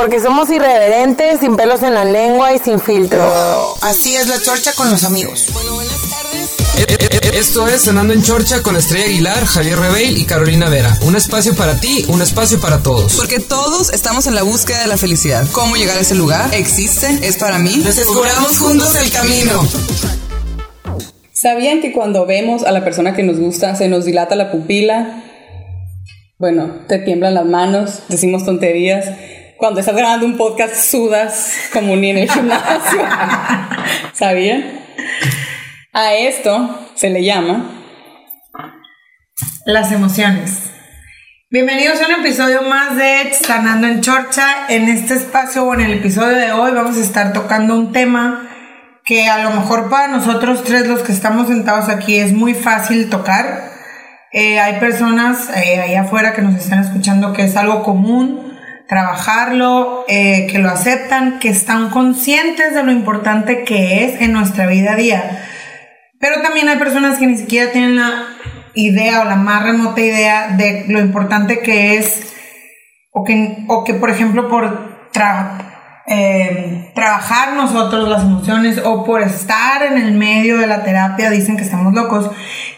Porque somos irreverentes, sin pelos en la lengua y sin filtro. Así es la chorcha con los amigos. Eh, eh, eh, Esto es Cenando en Chorcha con Estrella Aguilar, Javier Rebeil y Carolina Vera. Un espacio para ti, un espacio para todos. Porque todos estamos en la búsqueda de la felicidad. ¿Cómo llegar a ese lugar? ¿Existe? ¿Es para mí? Descubramos juntos el camino. ¿Sabían que cuando vemos a la persona que nos gusta se nos dilata la pupila? Bueno, te tiemblan las manos, decimos tonterías. Cuando estás grabando un podcast sudas como ni en el gimnasio. ¿Sabían? A esto se le llama Las emociones. Bienvenidos a un episodio más de Sanando en Chorcha. En este espacio o en el episodio de hoy vamos a estar tocando un tema que a lo mejor para nosotros tres los que estamos sentados aquí es muy fácil tocar. Eh, hay personas eh, allá afuera que nos están escuchando que es algo común trabajarlo, eh, que lo aceptan, que están conscientes de lo importante que es en nuestra vida a día. Pero también hay personas que ni siquiera tienen la idea o la más remota idea de lo importante que es, o que, o que por ejemplo, por eh, trabajar nosotros las emociones o por estar en el medio de la terapia dicen que estamos locos.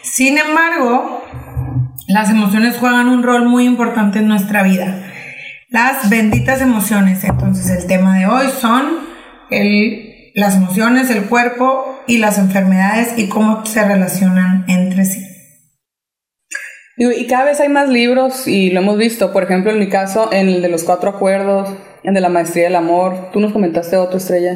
Sin embargo, las emociones juegan un rol muy importante en nuestra vida. Las benditas emociones. Entonces el tema de hoy son el, las emociones, el cuerpo y las enfermedades y cómo se relacionan entre sí. Y cada vez hay más libros y lo hemos visto, por ejemplo, en mi caso, en el de los cuatro acuerdos, en de la maestría del amor, tú nos comentaste otro estrella,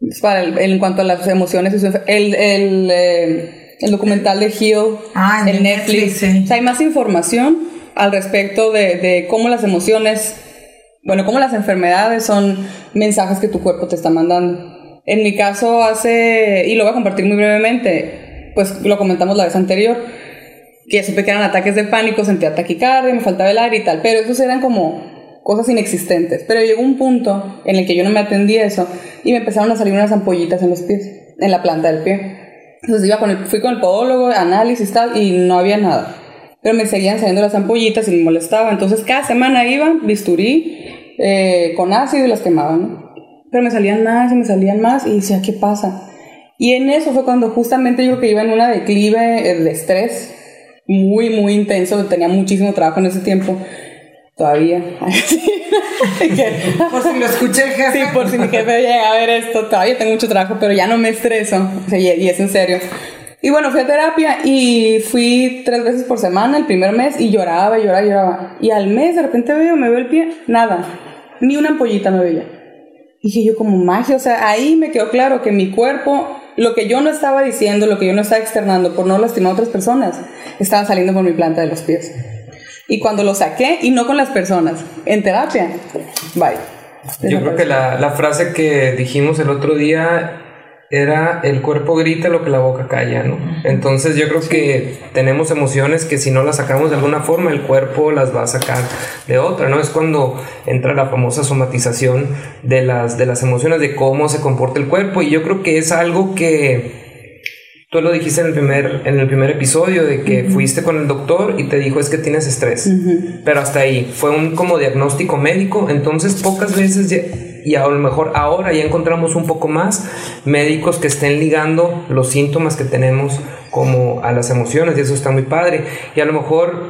es para el, en cuanto a las emociones, el, el, eh, el documental de Hill, ah, en Netflix, Netflix sí. o sea, hay más información al respecto de, cómo las emociones, bueno, cómo las enfermedades son mensajes que tu cuerpo te está mandando. En mi caso hace, y lo voy a compartir muy brevemente, pues lo comentamos la vez anterior, que supe que eran ataques de pánico, sentía taquicardia, me faltaba el aire y tal, pero esos eran como cosas inexistentes. Pero llegó un punto en el que yo no me atendí a eso y me empezaron a salir unas ampollitas en los pies, en la planta del pie. Entonces iba con fui con el podólogo, análisis tal, y no había nada. Pero me seguían saliendo las ampollitas y me molestaba. Entonces cada semana iba, bisturí, eh, con ácido y las quemaban. ¿no? Pero me salían más y me salían más y decía, ¿qué pasa? Y en eso fue cuando justamente yo creo que iba en una declive de estrés muy, muy intenso, tenía muchísimo trabajo en ese tiempo. Todavía. por si lo escuché el jefe. Sí, por si mi jefe llega a ver esto. Todavía tengo mucho trabajo, pero ya no me estreso. O sea, y, y es en serio. Y bueno, fui a terapia y fui tres veces por semana el primer mes y lloraba, lloraba, lloraba. Y al mes de repente veo, me veo el pie, nada. Ni una ampollita me veía. Y dije yo como magia, o sea, ahí me quedó claro que mi cuerpo, lo que yo no estaba diciendo, lo que yo no estaba externando por no lastimar a otras personas, estaba saliendo por mi planta de los pies. Y cuando lo saqué, y no con las personas, en terapia, bye. Yo creo que la, la frase que dijimos el otro día era el cuerpo grita lo que la boca calla, ¿no? Entonces yo creo que tenemos emociones que si no las sacamos de alguna forma, el cuerpo las va a sacar de otra, ¿no? Es cuando entra la famosa somatización de las, de las emociones, de cómo se comporta el cuerpo, y yo creo que es algo que tú lo dijiste en el primer, en el primer episodio, de que uh -huh. fuiste con el doctor y te dijo es que tienes estrés, uh -huh. pero hasta ahí, fue un como diagnóstico médico, entonces pocas veces... Y a lo mejor ahora ya encontramos un poco más médicos que estén ligando los síntomas que tenemos como a las emociones y eso está muy padre. Y a lo mejor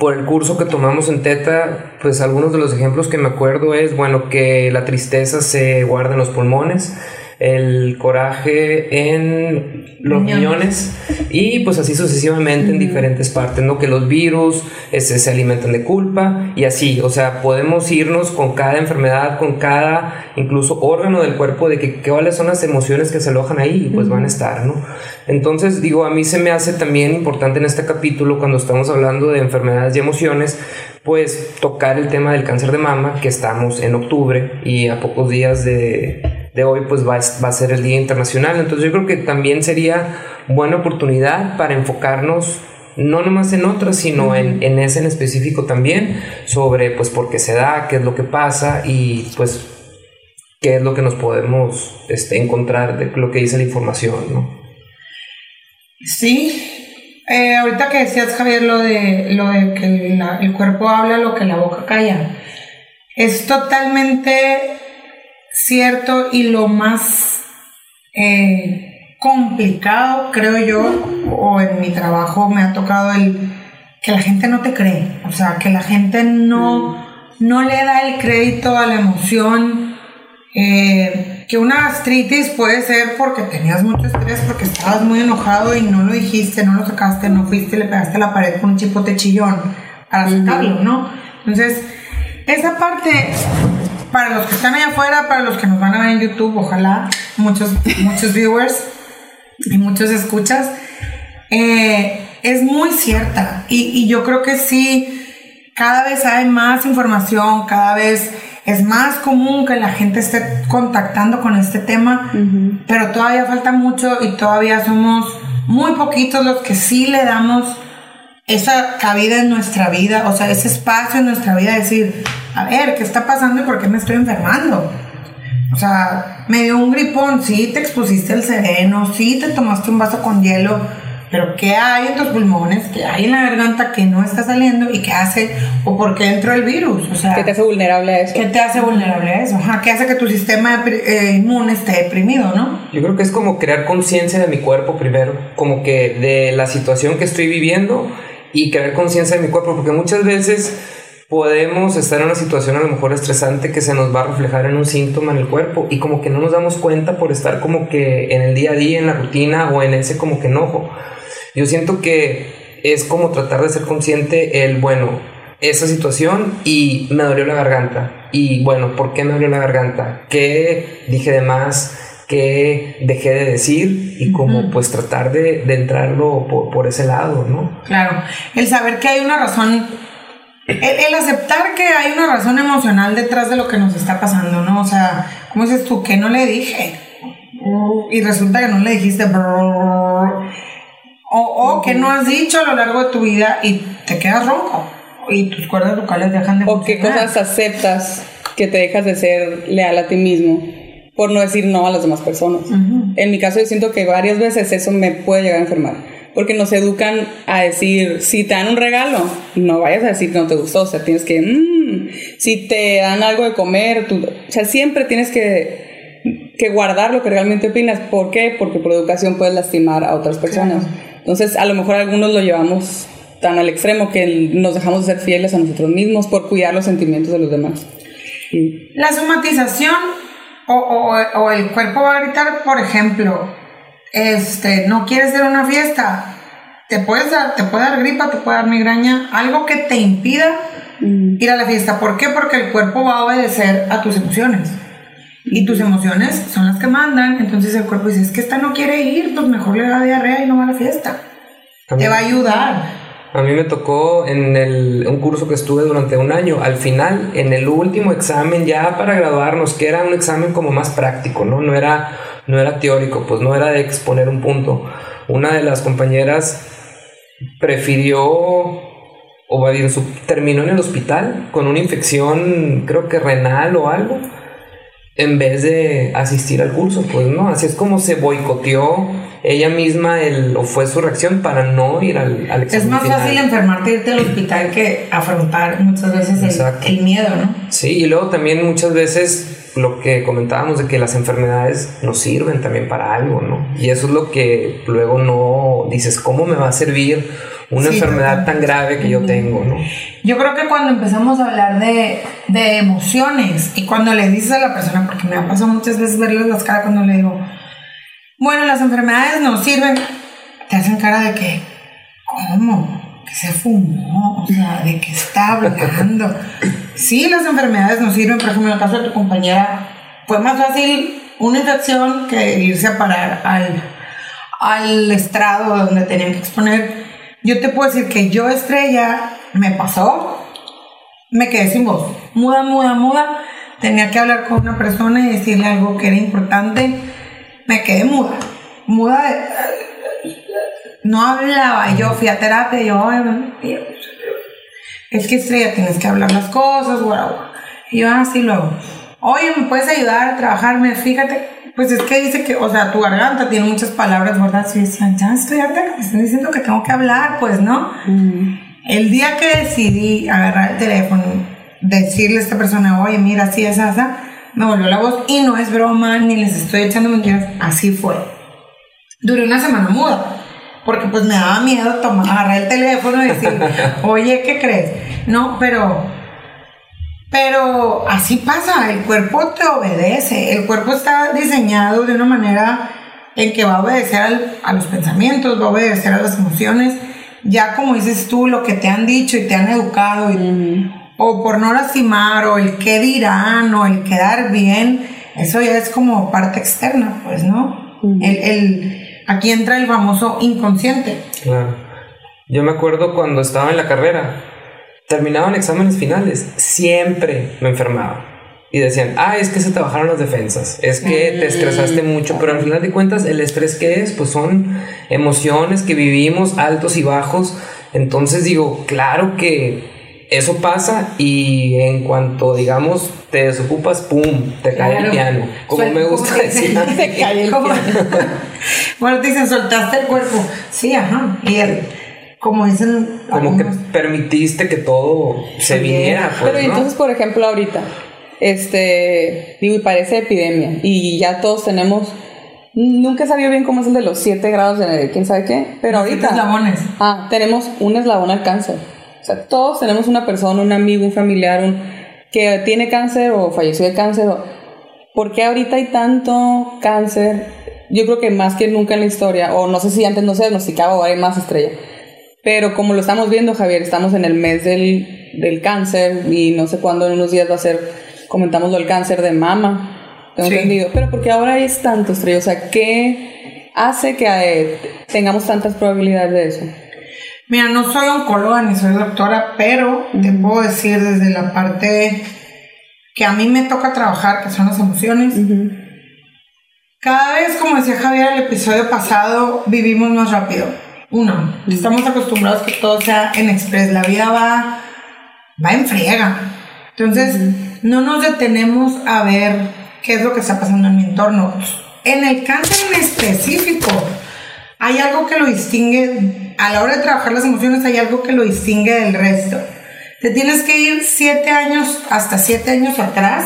por el curso que tomamos en Teta pues algunos de los ejemplos que me acuerdo es bueno que la tristeza se guarda en los pulmones el coraje en los riñones y pues así sucesivamente uh -huh. en diferentes partes, ¿no? Que los virus ese, se alimentan de culpa y así, o sea, podemos irnos con cada enfermedad, con cada incluso órgano del cuerpo de que cuáles son las emociones que se alojan ahí y pues uh -huh. van a estar, ¿no? Entonces, digo, a mí se me hace también importante en este capítulo cuando estamos hablando de enfermedades y emociones, pues tocar el tema del cáncer de mama, que estamos en octubre y a pocos días de de hoy pues va, va, a ser el Día Internacional. Entonces yo creo que también sería buena oportunidad para enfocarnos no nomás en otras, sino en, en, ese en específico también, sobre pues por qué se da, qué es lo que pasa y pues qué es lo que nos podemos este, encontrar de lo que dice la información, ¿no? Sí, eh, ahorita que decías Javier lo de, lo de que la, el cuerpo habla lo que la boca calla. es totalmente cierto y lo más eh, complicado, creo yo, o en mi trabajo me ha tocado el que la gente no te cree, o sea, que la gente no, no le da el crédito a la emoción. eh, que una gastritis puede ser porque tenías mucho estrés, porque estabas muy enojado y no lo dijiste, no lo sacaste, no fuiste, le pegaste a la pared con un chipote chillón para sacarlo, ¿no? Entonces, esa parte, para los que están allá afuera, para los que nos van a ver en YouTube, ojalá, muchos, muchos viewers y muchos escuchas, eh, es muy cierta. Y, y yo creo que sí, cada vez hay más información, cada vez es más común que la gente esté contactando con este tema, pero todavía falta mucho y todavía somos muy poquitos los que sí le damos esa cabida en nuestra vida, o sea, ese espacio en nuestra vida, decir, a ver, ¿qué está pasando y por qué me estoy enfermando? O sea, me dio un gripón, sí, te expusiste el sereno, sí, te tomaste un vaso con hielo, pero ¿qué hay en tus pulmones? ¿Qué hay en la garganta que no está saliendo? ¿Y qué hace? ¿O por qué entró el virus? O sea, ¿Qué te hace vulnerable a eso? ¿qué te hace vulnerable a eso? Ajá, ¿qué hace que tu sistema eh, inmune esté deprimido, no? Yo creo que es como crear conciencia de mi cuerpo primero, como que de la situación que estoy viviendo y crear conciencia de mi cuerpo, porque muchas veces podemos estar en una situación a lo mejor estresante que se nos va a reflejar en un síntoma en el cuerpo y como que no nos damos cuenta por estar como que en el día a día, en la rutina o en ese como que enojo. Yo siento que es como tratar de ser consciente el, bueno, esa situación y me dolió la garganta. Y bueno, ¿por qué me dolió la garganta? ¿Qué dije de más? ¿Qué dejé de decir? Y como pues tratar de, de entrarlo por, por ese lado, ¿no? Claro, el saber que hay una razón, el, el aceptar que hay una razón emocional detrás de lo que nos está pasando, ¿no? O sea, ¿cómo dices tú? que no le dije? Y resulta que no le dijiste. brrr. O, o que no has dicho a lo largo de tu vida y te quedas ronco. Y tus cuerdas vocales dejan de ¿O qué cosas aceptas que te dejas de ser leal a ti mismo por no decir no a las demás personas? En mi caso yo siento que varias veces eso me puede llegar a enfermar. Porque nos educan a decir, si te dan un regalo, no vayas a decir que no te gustó. O sea, tienes que, "Mm". si te dan algo de comer, tú, o sea, siempre tienes que, que guardar lo que realmente opinas. ¿Por qué? Porque por educación puedes lastimar a otras personas. Entonces, a lo mejor algunos lo llevamos tan al extremo que nos dejamos de ser fieles a nosotros mismos por cuidar los sentimientos de los demás. Y- La somatización o, o- o el cuerpo va a gritar, por ejemplo, este, no quieres ir a una fiesta, te puedes dar, te puede dar gripa, te puede dar migraña, algo que te impida ir a la fiesta. ¿Por qué? Porque el cuerpo va a obedecer a tus emociones. Y tus emociones son las que mandan. Entonces el cuerpo dice, es que esta no quiere ir, pues mejor le da diarrea y no va a la fiesta. Te va a ayudar. A mí me tocó en el, un curso que estuve durante un año. Al final, en el último examen, ya para graduarnos, que era un examen como más práctico, ¿no? No era, no era teórico, pues no era de exponer un punto. Una de las compañeras prefirió, o terminó en el hospital con una infección, creo que renal o algo, en vez de asistir al curso, pues no, así es como se boicoteó ella misma el, o fue su reacción para no ir al, al Es examen más final. fácil enfermarte irte al hospital que afrontar muchas veces el, el miedo, ¿no? Sí, y luego también muchas veces lo que comentábamos de que las enfermedades nos sirven también para algo, ¿no? Y eso es lo que luego no dices, ¿cómo me va a servir una Sí, enfermedad tan grave que yo tengo, ¿no? Yo creo que cuando empezamos a hablar de, de emociones y cuando le dices a la persona, porque me ha pasado muchas veces verles las caras cuando le digo, bueno, las enfermedades nos sirven, te hacen cara de que, ¿cómo? ¿Que se fumó? O sea, ¿de qué está hablando? Sí, las enfermedades nos sirven, por ejemplo, en el caso de tu compañera, fue más fácil una infección que irse a parar al, al estrado donde tenían que exponer. Yo te puedo decir que yo, estrella, me pasó, me quedé sin voz, muda, muda, muda. Tenía que hablar con una persona y decirle algo que era importante. Me quedé muda, muda de- No hablaba, yo fui a terapia, yo, "Ay, bueno, Dios, es que estrella, tienes que hablar las cosas, guau, guau". Y yo así luego, oye, ¿me puedes ayudar a trabajarme? Fíjate, pues es que dice que, o sea, tu garganta tiene muchas palabras, ¿verdad? Sí, decían, ya estoy harta, que me están diciendo que tengo que hablar, pues, ¿no? El día que decidí agarrar el teléfono decirle a esta persona, oye, mira, así es asa, me volvió la voz y no es broma, ni les estoy echando mentiras, así fue. Duré una semana muda, porque pues me daba miedo tomar, agarrar el teléfono y decir, oye, ¿qué crees? No, pero, pero así pasa, el cuerpo te obedece, el cuerpo está diseñado de una manera en que va a obedecer al- a los pensamientos, va a obedecer a las emociones, ya como dices tú, lo que te han dicho y te han educado, y- o por no lastimar, o el qué dirán, o el quedar bien, eso ya es como parte externa, pues, ¿no? el, el- aquí entra el famoso inconsciente. Claro. Yo me acuerdo cuando estaba en la carrera, terminaban exámenes finales, siempre me enfermaba. Y decían, ah, es que se te bajaron las defensas, es que te estresaste mucho, pero al final de cuentas el estrés que es, pues son emociones que vivimos altos y bajos. Entonces digo, claro que eso pasa y en cuanto, digamos, te desocupas, ¡pum!, te cae el piano. Como Suel- me gusta como decir. Se cae el piano. bueno, te dicen, soltaste el cuerpo. Sí, ajá. Y el, como dicen, Como que algunos, permitiste que todo se viniera, pues, Pero ¿no? entonces, por ejemplo, ahorita, este, digo, y parece epidemia, y ya todos tenemos, nunca he sabido bien cómo es el de los 7 grados de quién sabe qué, pero Los ahorita, eslabones. ah, tenemos un eslabón al cáncer. O sea, todos tenemos una persona, un amigo, un familiar, un, que tiene cáncer o falleció de cáncer. O, ¿Por qué ahorita hay tanto cáncer? Yo creo que más que nunca en la historia, o no sé si antes no se diagnosticaba o hay más estrella. Pero como lo estamos viendo, Javier, estamos en el mes del, del cáncer y no sé cuándo en unos días va a ser, comentamos lo del cáncer de mama, tengo Sí. entendido. Pero porque ahora es tanto estrella, o sea, ¿qué hace que eh, tengamos tantas probabilidades de eso? Mira, no soy oncóloga ni soy doctora, pero te puedo decir desde la parte que a mí me toca trabajar, que son las emociones. Cada vez, como decía Javier el episodio pasado, vivimos más rápido. Uno, estamos acostumbrados que todo sea en express. La vida va, va en friega. Entonces, no nos detenemos a ver qué es lo que está pasando en mi entorno. En el cáncer en específico, hay algo que lo distingue, a la hora de trabajar las emociones, hay algo que lo distingue del resto. Te tienes que ir siete años, hasta siete años atrás,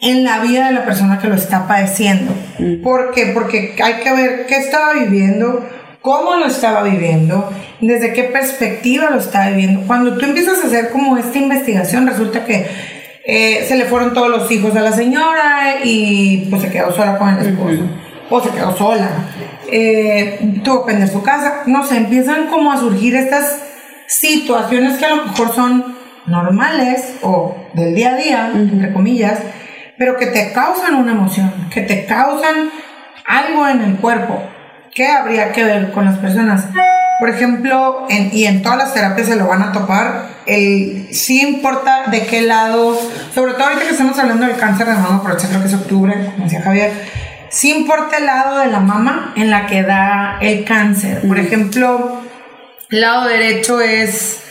en la vida de la persona que lo está padeciendo. ¿Por qué? Porque hay que ver qué estaba viviendo, cómo lo estaba viviendo, desde qué perspectiva lo estaba viviendo. Cuando tú empiezas a hacer como esta investigación, resulta que eh, se le fueron todos los hijos a la señora y pues se quedó sola con el esposo. O se quedó sola. Eh, tuvo que vender su casa. No sé, empiezan como a surgir estas situaciones que a lo mejor son normales o del día a día, entre comillas, pero que te causan una emoción, que te causan algo en el cuerpo. ¿Qué habría que ver con las personas? Por ejemplo, en- y en todas las terapias se lo van a topar, el sí importa de qué lado, sobre todo ahorita que estamos hablando del cáncer de mama, por creo que es octubre, como decía Javier, sí importa el lado de la mama en la que da el cáncer. Por ejemplo, el lado derecho es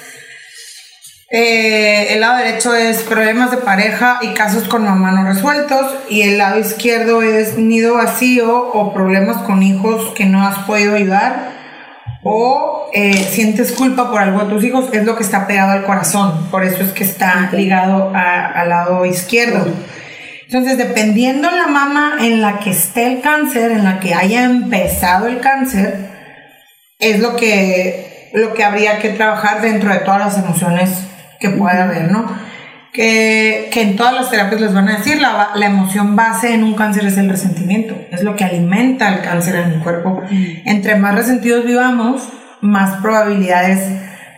eh, el lado derecho es problemas de pareja y casos con mamá no resueltos y el lado izquierdo es nido vacío o problemas con hijos que no has podido ayudar o eh, sientes culpa por algo de tus hijos, es lo que está pegado al corazón, por eso es que está ligado a- al lado izquierdo. Entonces, dependiendo la mama en la que esté el cáncer, en la que haya empezado el cáncer, es lo que, lo que habría que trabajar dentro de todas las emociones que pueda haber, ¿no? Que, que en todas las terapias les van a decir, la, la emoción base en un cáncer es el resentimiento, es lo que alimenta el cáncer en el cuerpo. Entre más resentidos vivamos, más probabilidades,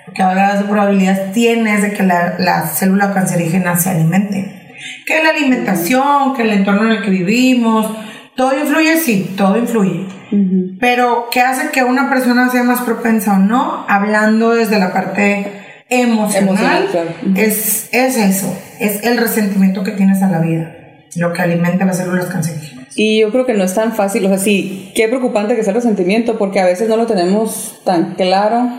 porque hablas de probabilidades tienes de que la, la célula cancerígena se alimente. Que la alimentación, que el entorno en el que vivimos, todo influye, sí, todo influye. Pero, ¿qué hace que una persona sea más propensa o no? Hablando desde la parte emocional, Emocional, claro. Ujú. es, es eso, es el resentimiento que tienes a la vida, lo que alimenta las células cancerígenas. Y yo creo que no es tan fácil, o sea, sí, qué preocupante que sea el resentimiento, porque a veces no lo tenemos tan claro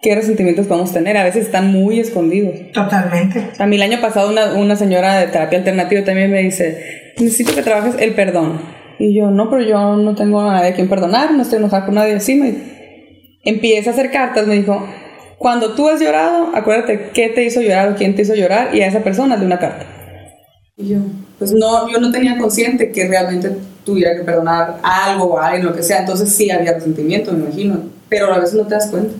qué resentimientos podemos tener, a veces están muy escondidos. Totalmente. A mí el año pasado una, una señora de terapia alternativa también me dice, necesito que trabajes el perdón. Y yo, no, pero yo no tengo a nadie a quien perdonar, no estoy enojada con nadie. Así me empieza a hacer cartas, me dijo, Cuando tú has llorado, acuérdate qué te hizo llorar o quién te hizo llorar y a esa persona de una carta. Yo, pues no, yo no tenía consciente que realmente tuviera que perdonar algo o a alguien, lo que sea. Entonces sí había resentimiento, me imagino. Pero a veces no te das cuenta.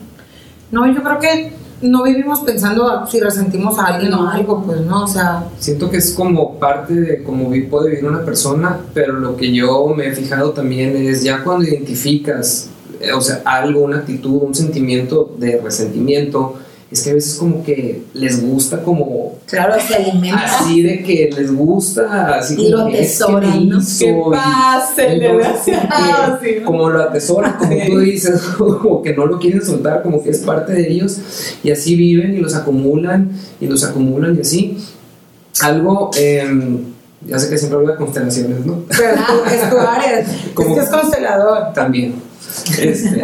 No, yo creo que no vivimos pensando si resentimos a alguien o algo, pues no, o sea, Siento que es como parte de cómo vi- puede vivir una persona, pero lo que yo me he fijado también es ya cuando identificas, o sea, algo, una actitud, un sentimiento de resentimiento, es que a veces como que les gusta como claro, se alimenta. así de que les gusta, así Y lo como que es que atesoran, me ¿no? hizo, Que como, ah, que- sí, ¿no? como lo atesoran, como Sí. tú dices, como que no lo quieren soltar, como que es parte de ellos, y así viven y los acumulan y los acumulan y así. Algo, em, ya sé que siempre hablo de constelaciones, ¿no? Pero es tu, es tu área, es Como- que es constelador. También. Este,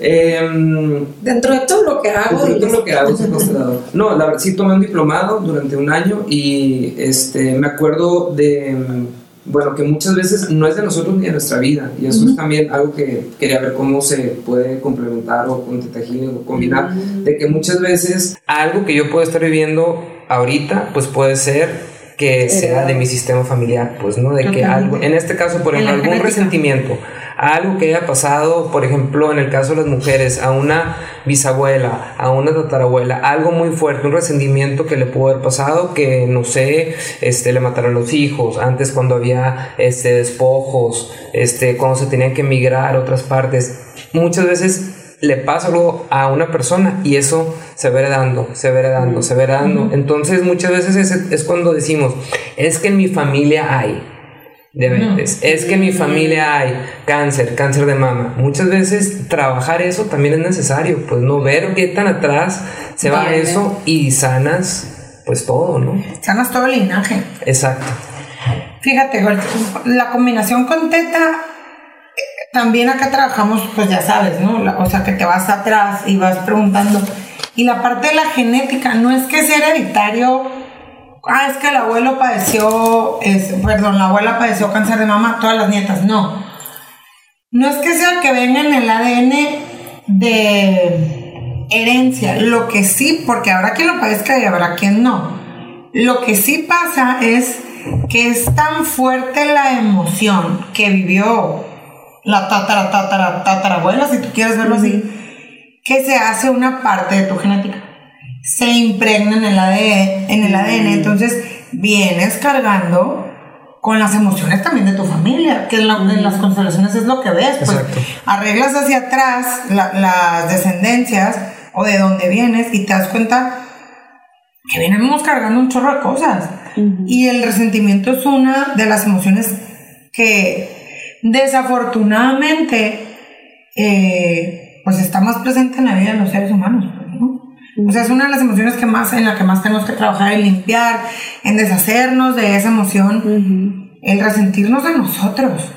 em, Dentro de todo lo que hago, Yo dices, lo que hago soy constelador. No, la verdad sí tomé un diplomado durante un año y este, me acuerdo de, mm, bueno, que muchas veces no es de nosotros ni de nuestra vida y eso es también algo que quería ver cómo se puede complementar o con o combinar, de que muchas veces algo que yo puedo estar viviendo ahorita, pues puede ser que sea de mi sistema familiar, pues, ¿no? De que algo, en este caso, por ejemplo, algún genética. Algo que haya pasado, por ejemplo, en el caso de las mujeres, a una bisabuela, a una tatarabuela, algo muy fuerte, un resentimiento que le pudo haber pasado, que no sé, este, le mataron los hijos, antes cuando había este, despojos, este, cuando se tenían que emigrar a otras partes, muchas veces le pasa algo a una persona y eso se va heredando, se va heredando, se va heredando. Entonces muchas veces es, es cuando decimos, es que en mi familia hay diabetes, es que en mi familia hay cáncer, cáncer de mama. Muchas veces trabajar eso también es necesario, pues no ver qué tan atrás se va Viene. eso y sanas pues todo, ¿no? sanas todo el linaje. Exacto. Fíjate, la combinación con teta, también acá trabajamos, pues ya sabes, ¿no? La- o sea, que te vas atrás y vas preguntando. Y la parte de la genética, no es que sea hereditario, ah, es que el abuelo padeció, perdón, la abuela padeció cáncer de mama, todas las nietas, no. No es que sea que venga en el ADN de herencia, lo que sí, porque habrá quien lo padezca y habrá quien no. Lo que sí pasa es que es tan fuerte la emoción que vivió la tatara, tatara, tatarabuela, si tú quieres verlo así, que se hace una parte de tu genética. Se impregna en el ADN, en el ADN entonces vienes cargando con las emociones también de tu familia, que en, la- en las constelaciones es lo que ves, pues Exacto. arreglas hacia atrás la- las descendencias o de dónde vienes y te das cuenta que venimos cargando un chorro de cosas. Y el resentimiento es una de las emociones que desafortunadamente eh, pues está más presente en la vida de los seres humanos. O sea, es una de las emociones que más, en la que más tenemos que trabajar en limpiar, en deshacernos de esa emoción, el resentirnos de nosotros.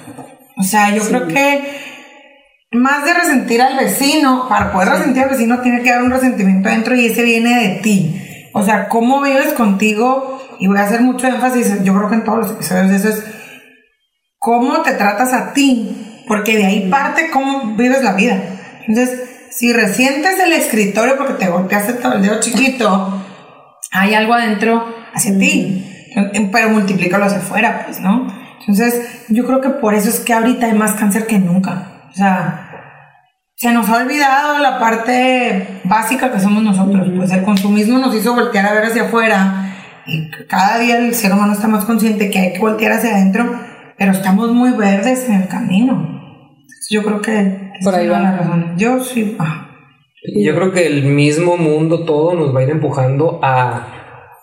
O sea, yo creo que más de resentir al vecino, para poder resentir al vecino tiene que haber un resentimiento adentro y ese viene de ti. O sea, cómo vives contigo, y voy a hacer mucho énfasis, yo creo que en todos los episodios eso es cómo te tratas a ti, porque de ahí parte cómo vives la vida. Entonces, si resientes el escritorio porque te golpeaste todo el dedo chiquito, hay algo adentro hacia ti, pero multiplícalo hacia afuera, pues, ¿no? Entonces, yo creo que por eso es que ahorita hay más cáncer que nunca. O sea, se nos ha olvidado la parte básica que somos nosotros. Pues el consumismo nos hizo voltear a ver hacia afuera y cada día el ser humano está más consciente que hay que voltear hacia adentro, pero estamos muy verdes en el camino. Yo creo que Por ahí va. la razón. Yo sí. ah. Yo creo que el mismo mundo todo nos va a ir empujando a,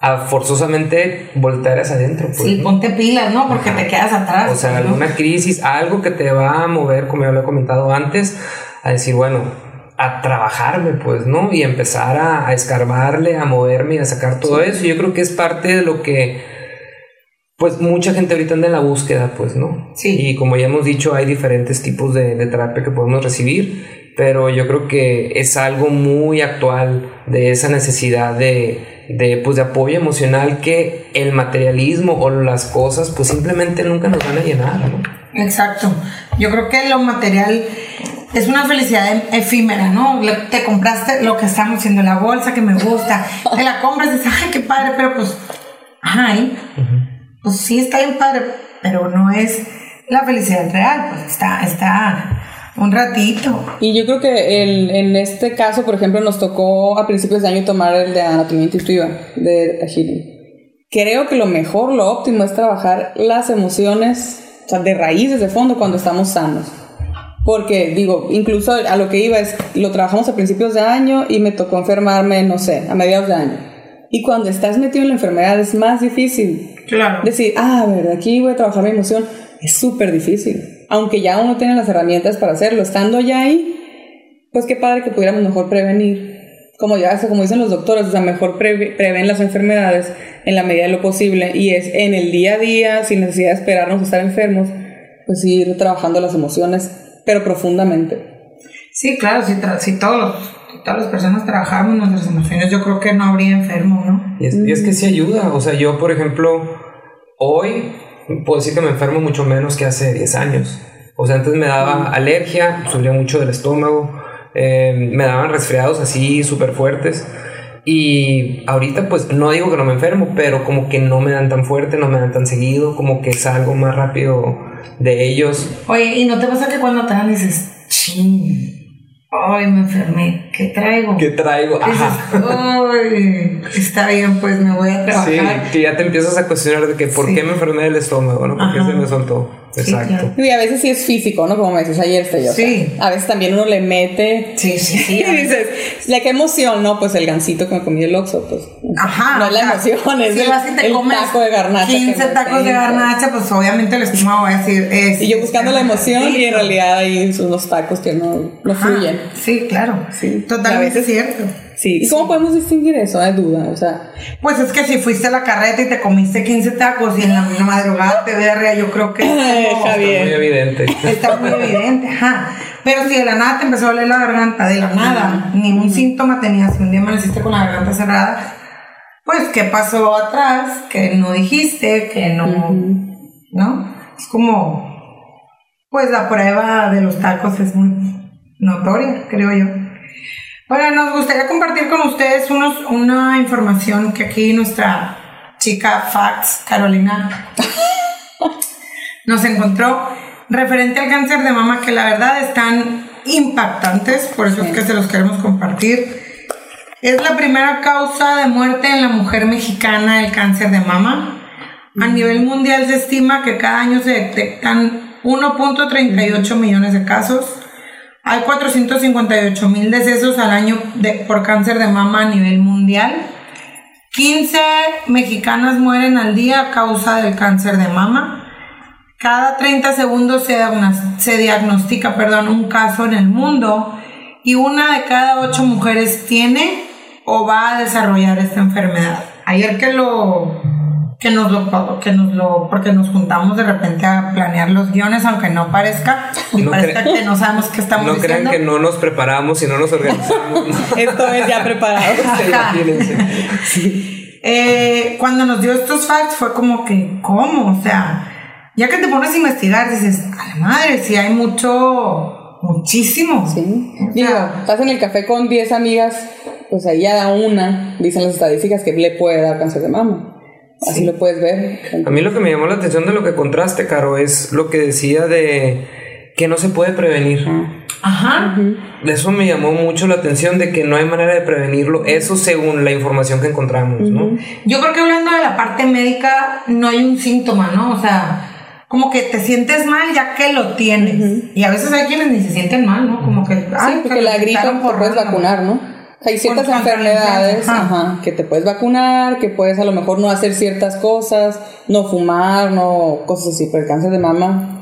a forzosamente voltear hacia adentro. pues, Sí, ¿no? ponte pilas, ¿no? Porque te quedas atrás. O sea, ¿no? alguna crisis, algo que te va a mover, como ya lo he comentado antes, a decir, bueno, a trabajarme, pues, ¿no? Y empezar a, a escarbarle, a moverme y a sacar todo eso. Yo creo que es parte de lo que, pues, mucha gente ahorita anda en la búsqueda, pues, ¿no? Sí. Y como ya hemos dicho, hay diferentes tipos de, de terapia que podemos recibir, pero yo creo que es algo muy actual de esa necesidad de, de, pues, de apoyo emocional que el materialismo o las cosas, pues, simplemente nunca nos van a llenar, ¿no? Exacto. Yo creo que lo material es una felicidad em- efímera, ¿no? Te compraste lo que estamos haciendo, la bolsa que me gusta, te la compras y dices, ay, qué padre, pero pues, ay, pues sí está bien padre, pero no es la felicidad real, pues está, está un ratito. Y yo creo que el- en este caso, por ejemplo, nos tocó a principios de año tomar el de anatomía intuitiva de Healing. Creo que lo mejor, lo óptimo es trabajar las emociones, o sea, de raíz, de fondo, cuando estamos sanos. Porque, digo, incluso a lo que iba es, lo trabajamos a principios de año y me tocó enfermarme, no sé, a mediados de año. Y cuando estás metido en la enfermedad es más difícil Claro. decir, ah, a ver, aquí voy a trabajar mi emoción, es súper difícil. Aunque ya uno tiene las herramientas para hacerlo, estando ya ahí, pues qué padre que pudiéramos mejor prevenir. Como ya, como dicen los doctores, o sea, mejor prevén las enfermedades en la medida de lo posible y es en el día a día, sin necesidad de esperarnos a estar enfermos, pues ir trabajando las emociones, pero profundamente. Sí, claro, si, tra- si todos todas las personas trabajamos nuestras emociones, yo creo que no habría enfermo, ¿no? Y es, y es que sí ayuda. O sea, yo, por ejemplo, hoy puedo decir que me enfermo mucho menos que hace 10 años. O sea, antes me daba alergia, subía mucho del estómago, eh, me daban resfriados así súper fuertes. Y ahorita pues no digo que no me enfermo, pero como que no me dan tan fuerte, no me dan tan seguido, como que salgo más rápido de ellos. Oye, ¿y no te pasa que cuando te dan dices, ching, ay, me enfermé, ¿qué traigo? ¿Qué traigo? Dices, Ajá. ay, está bien, pues me voy a Sí, trabajar. que ya te empiezas a cuestionar de que por Sí. qué me enfermé del estómago, ¿no? ¿Por qué se me soltó? Exacto. Y a veces sí es físico, ¿no? Como me dices ayer, yo. Sí. A veces también uno le mete Sí, sí, sí. y dices, la qué emoción, ¿no? Pues el gansito que me comí el Oxxo, pues. Ajá. No es la emoción, es si el, vas y te el comes taco de garnacha. que 15 me tacos de tengo. garnacha, pues obviamente el estómago va a decir. Es, Y yo buscando la emoción y en realidad hay unos tacos que no, no fluyen. Sí, claro. Sí. Totalmente A veces- cierto. Sí. ¿Y cómo podemos distinguir eso? Hay duda, o sea. Pues es que si fuiste a la carreta y te comiste 15 tacos y en la madrugada te verga, yo creo que. es Javier. Muy evidente. Está muy evidente, ajá. Pero si de la nada te empezó a doler la garganta, de la nada, ningún síntoma tenías, si un día amaneciste con la garganta cerrada, pues, ¿qué pasó atrás? Que no dijiste, que no, ¿no? Es como, pues la prueba de los tacos es muy notoria, creo yo. Bueno, nos gustaría compartir con ustedes unos, una información que aquí nuestra chica Fax, Carolina, nos encontró referente al cáncer de mama que la verdad están impactantes, por eso es que se los queremos compartir. Es la primera causa de muerte en la mujer mexicana el cáncer de mama. A nivel mundial se estima que cada año se detectan 1.38 millones de casos. Hay 458 mil decesos al año por cáncer de mama a nivel mundial. 15 mexicanas mueren al día a causa del cáncer de mama. Cada 30 segundos se, se diagnostica perdón, un caso en el mundo y una de cada ocho mujeres tiene o va a desarrollar esta enfermedad. Ayer que lo que nos lo que nos lo porque nos juntamos de repente a planear los guiones aunque no parezca y No parezca que no sabemos qué estamos No crean diciendo. que no nos preparamos y no nos organizamos. ¿no? Esto es ya preparado. Imagínense. Eh, cuando nos dio estos facts fue como que, ¿cómo? O sea, ya que te pones a investigar, dices, a la madre, si hay mucho, muchísimo. Sí. O Digo, sea, estás en el café con 10 amigas, pues ahí ya da una, dicen las estadísticas, que le puede dar cáncer de mama. Así lo puedes ver. A mí lo que me llamó la atención de lo que contraste, Caro, es lo que decía de que no se puede prevenir. Ajá. Eso me llamó mucho la atención de que no hay manera de prevenirlo. Eso según la información que encontramos, ¿no? Yo creo que hablando de la parte médica, no hay un síntoma, ¿no? O sea, como que te sientes mal ya que lo tienes. Y a veces hay quienes ni se sienten mal, ¿no? Como que. Sí, ay, porque se la gripa puedes random. vacunar, ¿no? Hay ciertas Por enfermedades influenza, ajá. ajá, que te puedes vacunar, que puedes a lo mejor no hacer ciertas cosas, no fumar, no cosas así, pero el cáncer de mama,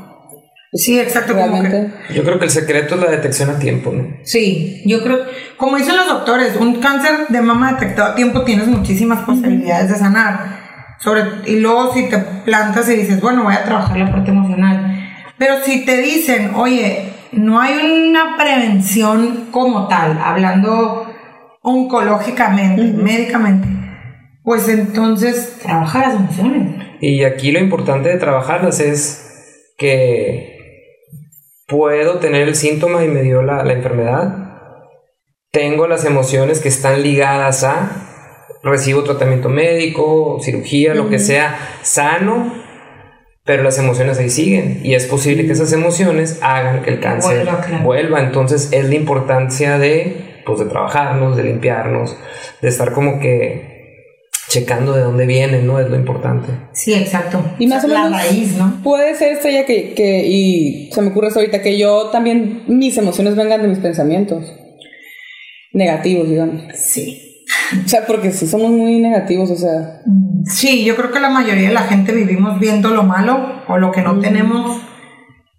Sí, exacto. Como que. Yo creo que el secreto es la detección a tiempo, ¿no? Sí, yo creo, como dicen los doctores, un cáncer de mama detectado a tiempo tienes muchísimas posibilidades de sanar. Sobre, y luego si te plantas y dices, bueno, voy a trabajar la parte emocional. Pero si te dicen, oye, no hay una prevención como tal, hablando oncológicamente, médicamente, pues entonces trabaja las emociones. Y aquí lo importante de trabajarlas es que puedo tener el síntoma y me dio la, la enfermedad. Tengo las emociones que están ligadas a recibo tratamiento médico, cirugía, lo que sea, sano, pero las emociones ahí siguen y es posible que esas emociones hagan que el cáncer Vuelva, claro. vuelva. Entonces es la importancia de, pues, de trabajarnos, de limpiarnos, de estar como que checando de dónde viene, ¿no? Es lo importante. Sí, exacto. Y más o la menos raíz, ¿no? puede ser estrella que, que, y se me ocurre eso ahorita, que yo también, mis emociones vengan de mis pensamientos negativos, digamos. Sí. O sea, porque sí somos muy negativos, o sea, Sí, yo creo que la mayoría de la gente vivimos viendo lo malo o lo que no tenemos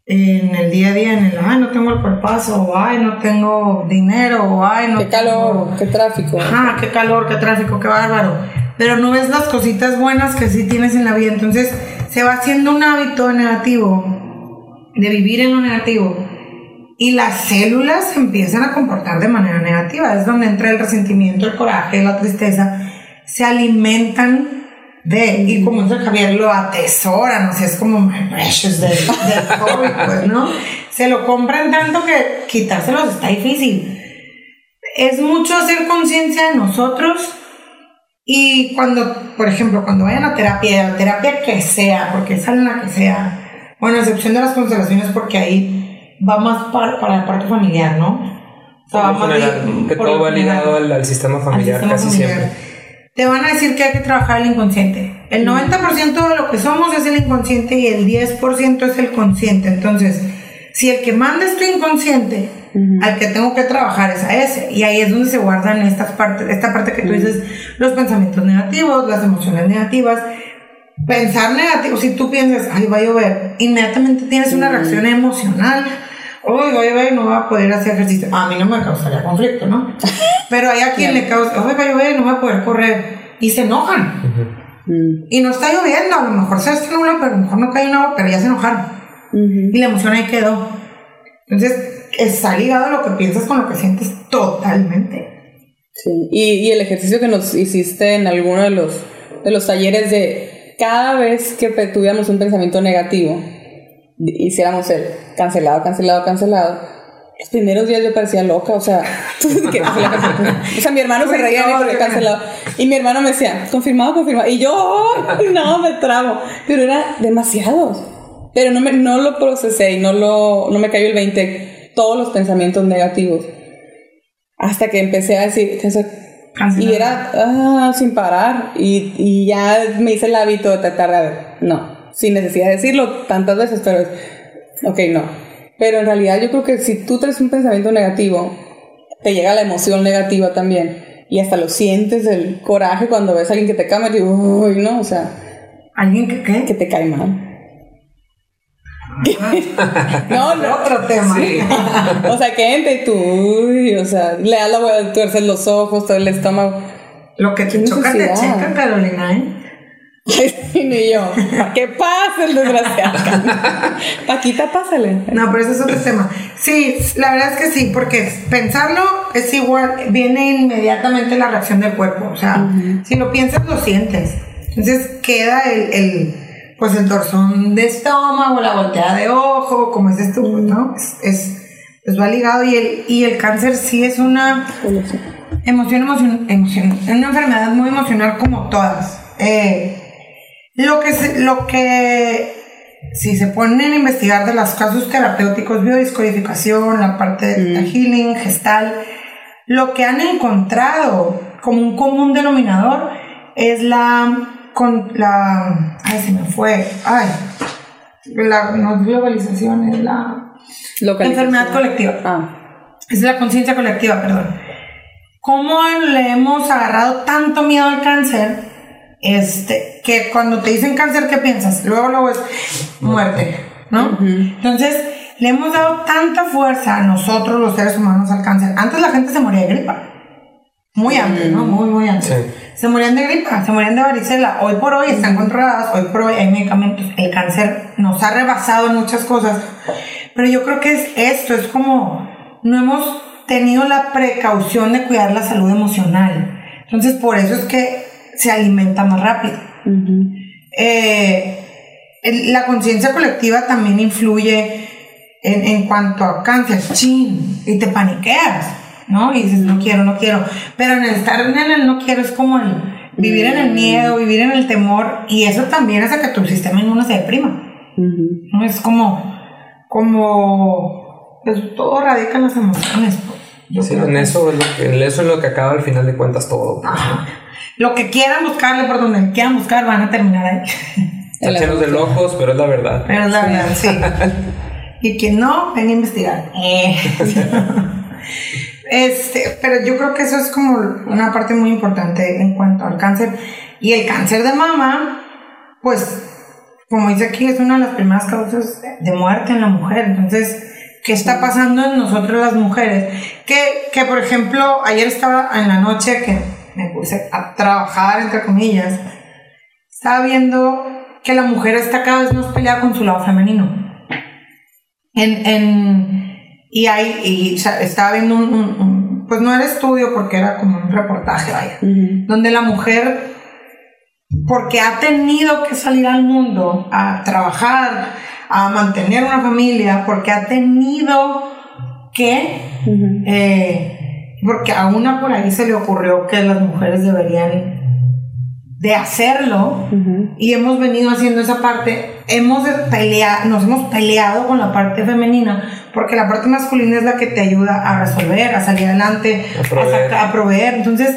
en el día a día, en el, ay, no tengo el cuerpazo, o ay, no tengo dinero, o ay, no qué calor, qué tráfico. Ajá, qué calor, qué tráfico, qué bárbaro. Pero no ves las cositas buenas que sí tienes en la vida. Entonces se va haciendo un hábito negativo, de vivir en lo negativo. Y las células se empiezan a comportar de manera negativa. Es donde entra el resentimiento, el coraje, la tristeza. Se alimentan de, y como dice Javier, lo atesoran. O sea, es como my precious del, del COVID, pues, ¿no? Se lo compran tanto que quitárselos está difícil es mucho hacer conciencia de nosotros y cuando, por ejemplo, cuando vayan a terapia, la terapia que sea, porque salen la que sea, bueno, a excepción de las constelaciones, porque ahí va más para, para la parte familiar, ¿no? O sea, va más general, li- que todo va ligado al, al sistema al familiar sistema casi familiar. siempre. Te van a decir que hay que trabajar el inconsciente. El 90% de lo que somos es el inconsciente y el 10% es el consciente. Entonces, si el que manda es tu inconsciente, al que tengo que trabajar es a ese. Y ahí es donde se guardan estas partes, esta parte que tú dices, los pensamientos negativos, las emociones negativas. Pensar negativo, si tú piensas, ay, va a llover, inmediatamente tienes una reacción emocional. Uy, va a no va a poder hacer ejercicio. A mí no me causaría conflicto, ¿no? Pero hay a quien le causa, uy, va a llover no va a poder correr. Y se enojan. Y no está lloviendo, a lo mejor se nublado, pero a lo mejor no cae un agua, pero ya se enojaron. Y la emoción ahí quedó. Entonces, está ligado lo que piensas con lo que sientes totalmente. Sí. Y, y el ejercicio que nos hiciste en alguno de los, de los talleres de cada vez que tuviéramos un pensamiento negativo, hiciéramos el cancelado, cancelado, cancelado. Los primeros días yo parecía loca, o sea, que o sea, mi hermano se reía de mí porque cancelado. Y mi hermano me decía, confirmado, confirmado. Y yo, "Ay, no, me trabo. Pero era demasiados. Pero no, me, no lo procesé y no, lo, no me cayó el 20, todos los pensamientos negativos. Hasta que empecé a decir, y era ah, sin parar. Y, y ya me hice el hábito de tratar de, a ver, no, sin necesidad de decirlo tantas veces, pero es, ok, no. Pero en realidad yo creo que si tú traes un pensamiento negativo, te llega la emoción negativa también. Y hasta lo sientes, el coraje cuando ves a alguien que te y digo, uy, no, o sea, ¿Alguien que qué? que te cae mal. no, no, Otro tema. Sí. o sea, que entra y tú, uy, o sea, le das la vuelta, tuerces los ojos, todo el estómago. Lo que te ¿Qué choca te checa, Carolina, ¿eh? Y yo, ¿para qué pasa el desgraciado? Paquita, pásale. No, pero ese es otro tema. Sí, la verdad es que sí, porque pensarlo es igual, viene inmediatamente la reacción del cuerpo. O sea, si lo piensas, lo sientes. Entonces queda el, el, pues el torzón de estómago, la volteada de ojo, como es esto, ¿no? Es, es, pues va ligado y el, y el cáncer sí es una emoción, emoción, emoción, es una enfermedad muy emocional como todas. Eh, lo que, se- lo que si se ponen a investigar de los casos terapéuticos, biodiscodificación, la parte de healing, gestal, lo que han encontrado como un común denominador es la con la ay se me fue ay la no globalización es la enfermedad colectiva Ah, es la conciencia colectiva, perdón. ¿Cómo le hemos agarrado tanto miedo al cáncer? Este, que cuando te dicen cáncer, ¿qué piensas? Luego, luego es muerte, ¿no? Entonces, le hemos dado tanta fuerza a nosotros, los seres humanos, al cáncer. Antes la gente se moría de gripa. Muy antes, ¿no? Muy, muy antes. Sí. Se morían de gripa, se morían de varicela. Hoy por hoy están controladas, hoy por hoy hay medicamentos. El cáncer nos ha rebasado en muchas cosas. Pero yo creo que es esto, es como no hemos tenido la precaución de cuidar la salud emocional. Entonces, por eso es que se alimenta más rápido. Eh, el- la conciencia colectiva también influye en, en cuanto a cáncer, chin, y te paniqueas, ¿no? Y dices, no quiero, no quiero. Pero en el estar en el no quiero es como el vivir en el miedo, vivir en el temor, y eso también hace que tu sistema inmune se deprima. ¿no? Es como, como, pues todo radica en las emociones. pues. Yo Sí, en que- eso, es lo que, en eso es lo que acaba al final de cuentas todo. pues, Ajá. Lo que quieran buscarle por donde quieran buscar van a terminar ahí. Está lleno de locos, pero es la verdad. Pero es la verdad, sí. Y quien no, ven a investigar. Eh. Este, pero yo creo que eso es como una parte muy importante en cuanto al cáncer. Y el cáncer de mama, pues, como dice aquí, es una de las primeras causas de muerte en la mujer. Entonces, ¿qué está pasando en nosotros las mujeres? Que, que por ejemplo, ayer estaba en la noche que me puse a trabajar, entre comillas, estaba viendo que la mujer está cada vez más peleada con su lado femenino. En, en, y hay, y o sea, estaba viendo un, un- un- pues no era estudio porque era como un reportaje, vaya, donde la mujer, porque ha tenido que salir al mundo a trabajar, a mantener una familia, porque ha tenido que, eh, porque a una por ahí se le ocurrió que las mujeres deberían de hacerlo y hemos venido haciendo esa parte, hemos peleado, nos hemos peleado con la parte femenina porque la parte masculina es la que te ayuda a resolver, a salir adelante, A proveer. a proveer. Entonces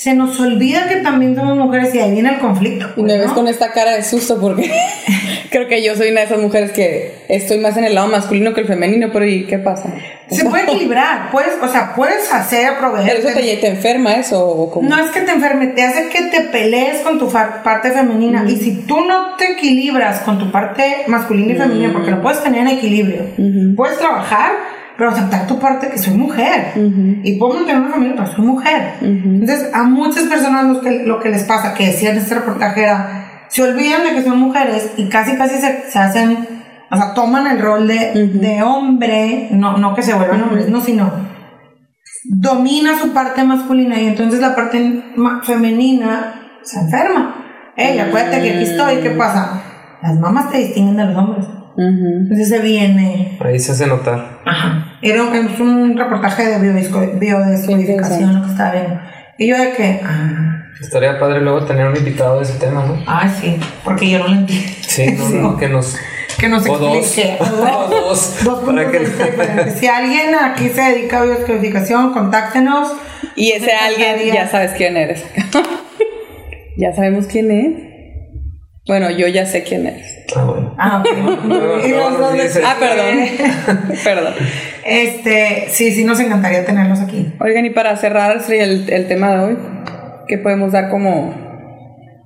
se nos olvida que también somos mujeres y ahí viene el conflicto. Pues, me ves con esta cara de susto porque creo que yo soy una de esas mujeres que estoy más en el lado masculino que el femenino, pero ¿y qué pasa? Se puede equilibrar, puedes, o sea, puedes hacer, proveer. ¿Pero eso te, te enferma eso o cómo? No es que te enferme, te hace que te pelees con tu parte femenina. Y si tú no te equilibras con tu parte masculina y femenina, porque lo puedes tener en equilibrio, puedes trabajar, pero aceptar tu parte que soy mujer. Y puedo mantener una familia, pero soy mujer. Entonces, a muchas personas lo que, lo que les pasa, que decía en este reportaje era, se olvidan de que son mujeres y casi, casi se, se hacen, o sea, toman el rol de, de hombre, no, no que se vuelvan hombres, no, sino domina su parte masculina y entonces la parte femenina se enferma. Ey, acuérdate que aquí estoy, ¿qué pasa? Las mamás te distinguen de los hombres. Entonces se viene. Ahí se hace notar. Ajá. Era un, es un reportaje de biodisco- biodescodificación lo que estaba viendo. Y yo de que, ah, Estaría padre luego tener un invitado de ese tema, ¿no? ay, sí, porque yo no lo entiendo. Sí, no, no, que nos. Que nos O dos. explique. O dos. Dos Para que-. Si alguien aquí se dedica a biodescodificación, contáctenos. Y ese alguien ya sabes quién eres. ya sabemos quién es. Bueno, yo ya sé quién eres. Ah, bueno. Ah, ok. Luego- Y luego los nos dos de- dices. Ah, perdón. perdón. Este, sí, sí, nos encantaría tenerlos aquí. Oigan, y para cerrar el, el tema de hoy, ¿qué podemos dar como...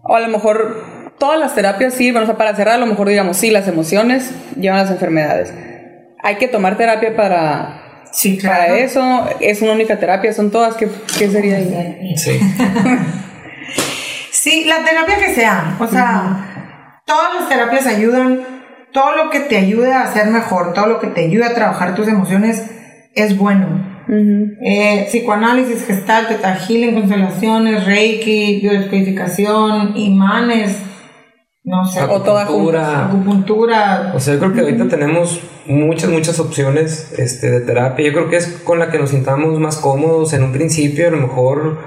O a lo mejor todas las terapias sirven, o sea, para cerrar a lo mejor digamos, sí, las emociones llevan a las enfermedades. Hay que tomar terapia para, Sí, para claro. eso, es una única terapia, son todas, ¿qué, qué sería? Sí. Sí, la terapia que sea. O sea, todas las terapias ayudan. Todo lo que te ayude a ser mejor, todo lo que te ayude a trabajar tus emociones es bueno. Eh, psicoanálisis, gestalt, teta healing, constelaciones, reiki, biodescodificación, imanes, no sé, O toda Acupuntura. acupuntura. O sea, yo creo que ahorita tenemos muchas, muchas opciones este, de terapia. Yo creo que es con la que nos sintamos más cómodos en un principio. A lo mejor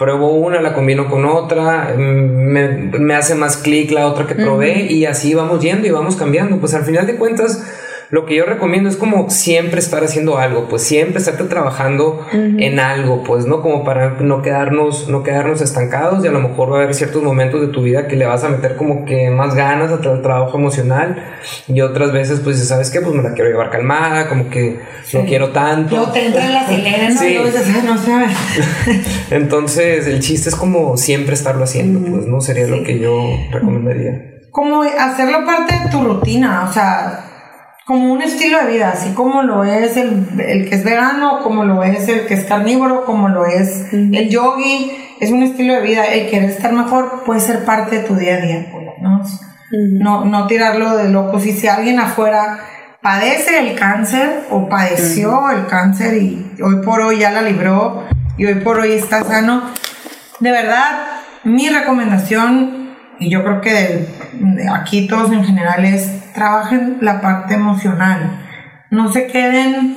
pruebo una, la combino con otra, mm, me, me hace más clic la otra que probé y así vamos yendo y vamos cambiando. Pues al final de cuentas, lo que yo recomiendo es como siempre estar haciendo algo, pues siempre estarte trabajando en algo, pues no como para no quedarnos, no quedarnos estancados y a lo mejor va a haber ciertos momentos de tu vida que le vas a meter como que más ganas al tra- trabajo emocional y otras veces pues sabes qué, pues me la quiero llevar calmada, como que no quiero tanto. Luego te entra la acelera, ¿no? Sí. Y luego dices, "Ay, no sé, a ver". Entonces el chiste es como siempre estarlo haciendo, pues no sería lo que yo recomendaría. como hacerlo parte de tu rutina, o sea, como un estilo de vida, así como lo es el, el que es vegano, como lo es el que es carnívoro, como lo es el yogi, es un estilo de vida, el querer estar mejor puede ser parte de tu día a día, ¿no? No, no tirarlo de loco. Si, si alguien afuera padece el cáncer o padeció el cáncer y hoy por hoy ya la libró y hoy por hoy está sano, de verdad, mi recomendación, y yo creo que de- de aquí todos en general es trabajen la parte emocional. no se queden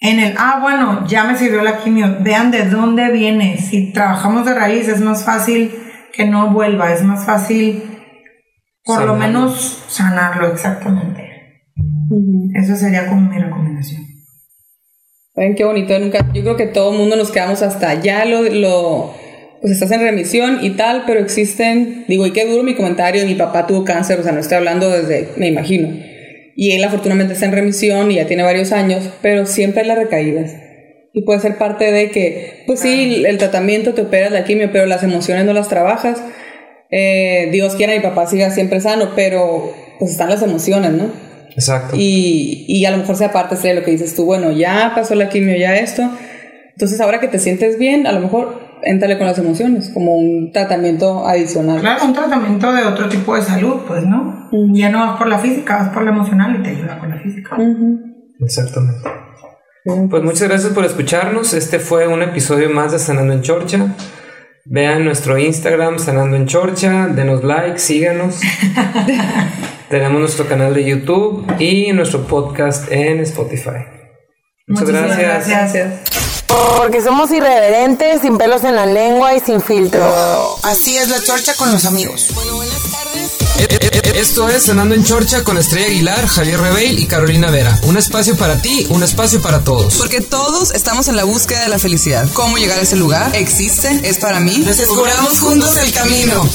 en el, ah, bueno, ya me sirvió la quimio, vean de dónde viene. Si trabajamos de raíz es más fácil que no vuelva, es más fácil por lo menos sanarlo exactamente. Eso sería como mi recomendación. Ven qué bonito, nunca, yo creo que todo el mundo nos quedamos hasta ya lo, lo, pues estás en remisión y tal, pero existen, digo, y qué duro mi comentario, mi papá tuvo cáncer, o sea, no estoy hablando desde, me imagino, y él afortunadamente está en remisión y ya tiene varios años, pero siempre las recaídas. Y puede ser parte de que, pues sí, el tratamiento te operas la quimio, pero las emociones no las trabajas. Eh, Dios quiera, mi papá siga siempre sano, pero pues están las emociones, ¿no? Exacto. Y, y a lo mejor sea parte de lo que dices tú, bueno, ya pasó la quimio, ya esto. Entonces ahora que te sientes bien, a lo mejor éntrale con las emociones, como un tratamiento adicional. Claro, un tratamiento de otro tipo de salud, pues, ¿no? Ya no vas por la física, vas por la emocional y te ayuda con la física. Exactamente. Pues muchas gracias por escucharnos. Este fue un episodio más de Sanando en Chorcha. Vean nuestro Instagram, Sanando en Chorcha. Denos like, síganos. Tenemos nuestro canal de YouTube y nuestro podcast en Spotify. Muchas Muchísimas gracias. gracias. Porque somos irreverentes, sin pelos en la lengua y sin filtro. Así es la chorcha con los amigos. Esto es Sanando en Chorcha con Estrella Aguilar, Javier Rebeil y Carolina Vera. Un espacio para ti, un espacio para todos. Porque todos estamos en la búsqueda de la felicidad. ¿Cómo llegar a ese lugar? ¿Existe? ¿Es para mí? Descubramos juntos el camino.